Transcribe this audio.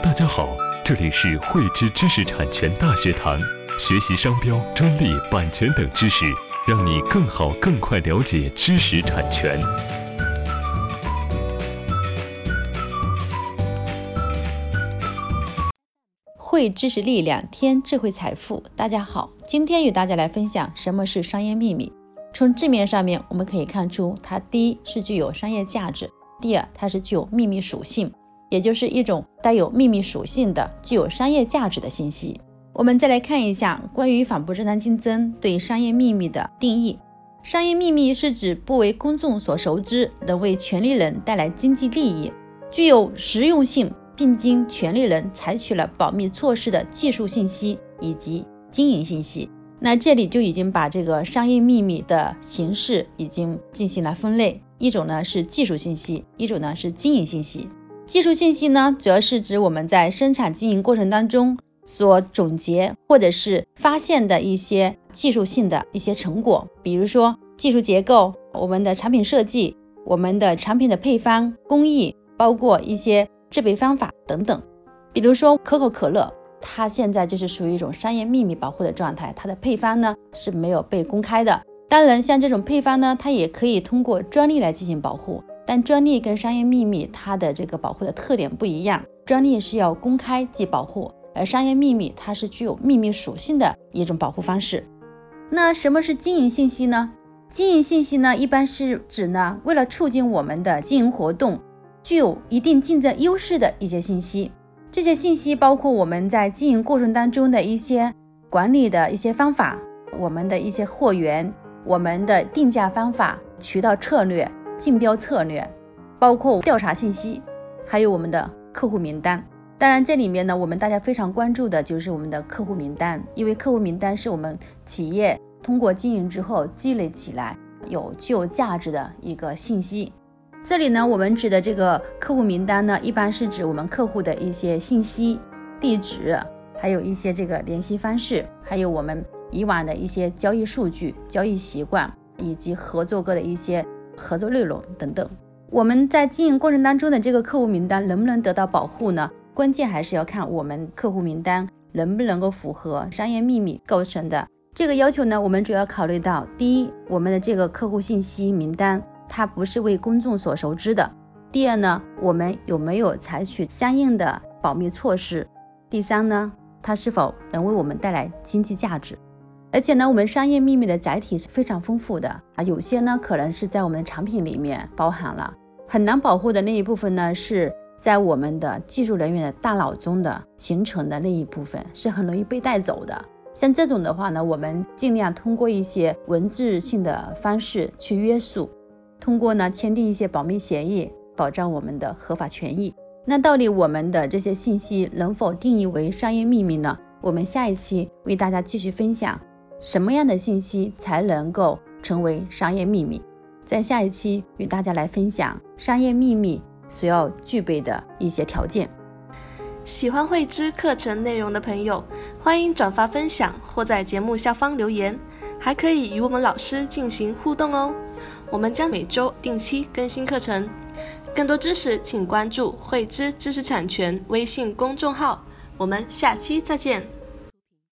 大家好，这里是汇知知识产权大学堂，学习商标、专利、版权等知识，让你更好、更快了解知识产权。汇知识力量，添智慧财富。大家好，今天与大家来分享什么是商业秘密。从字面上面，我们可以看出，它第一是具有商业价值，第二它是具有秘密属性。也就是一种带有秘密属性的、具有商业价值的信息。我们再来看一下关于反不正当竞争对商业秘密的定义：商业秘密是指不为公众所熟知，能为权利人带来经济利益，具有实用性，并经权利人采取了保密措施的技术信息以及经营信息。那这里就已经把这个商业秘密的形式已经进行了分类：一种呢是技术信息，一种呢是经营信息。技术信息呢，主要是指我们在生产经营过程当中所总结或者是发现的一些技术性的一些成果，比如说技术结构、我们的产品设计、我们的产品的配方、工艺，包括一些制备方法等等。比如说可口可乐，它现在就是属于一种商业秘密保护的状态，它的配方呢是没有被公开的。当然，像这种配方呢，它也可以通过专利来进行保护。但专利跟商业秘密它的这个保护的特点不一样，专利是要公开即保护，而商业秘密它是具有秘密属性的一种保护方式。那什么是经营信息呢？经营信息呢，一般是指呢，为了促进我们的经营活动，具有一定竞争优势的一些信息。这些信息包括我们在经营过程当中的一些管理的一些方法，我们的一些货源，我们的定价方法，渠道策略。竞标策略，包括调查信息，还有我们的客户名单。当然，这里面呢，我们大家非常关注的就是我们的客户名单，因为客户名单是我们企业通过经营之后积累起来有具有价值的一个信息。这里呢，我们指的这个客户名单呢，一般是指我们客户的一些信息、地址，还有一些这个联系方式，还有我们以往的一些交易数据、交易习惯以及合作过的一些。合作内容等等，我们在经营过程当中的这个客户名单能不能得到保护呢？关键还是要看我们客户名单能不能够符合商业秘密构成的这个要求呢？我们主要考虑到，第一，我们的这个客户信息名单它不是为公众所熟知的；第二呢，我们有没有采取相应的保密措施；第三呢，它是否能为我们带来经济价值。而且呢，我们商业秘密的载体是非常丰富的啊，有些呢可能是在我们的产品里面包含了，很难保护的那一部分呢，是在我们的技术人员的大脑中的形成的那一部分，是很容易被带走的。像这种的话呢，我们尽量通过一些文字性的方式去约束，通过呢签订一些保密协议，保障我们的合法权益。那到底我们的这些信息能否定义为商业秘密呢？我们下一期为大家继续分享。什么样的信息才能够成为商业秘密？在下一期与大家来分享商业秘密所要具备的一些条件。喜欢慧知课程内容的朋友，欢迎转发分享或在节目下方留言，还可以与我们老师进行互动哦。我们将每周定期更新课程，更多知识请关注慧知知识产权微信公众号。我们下期再见。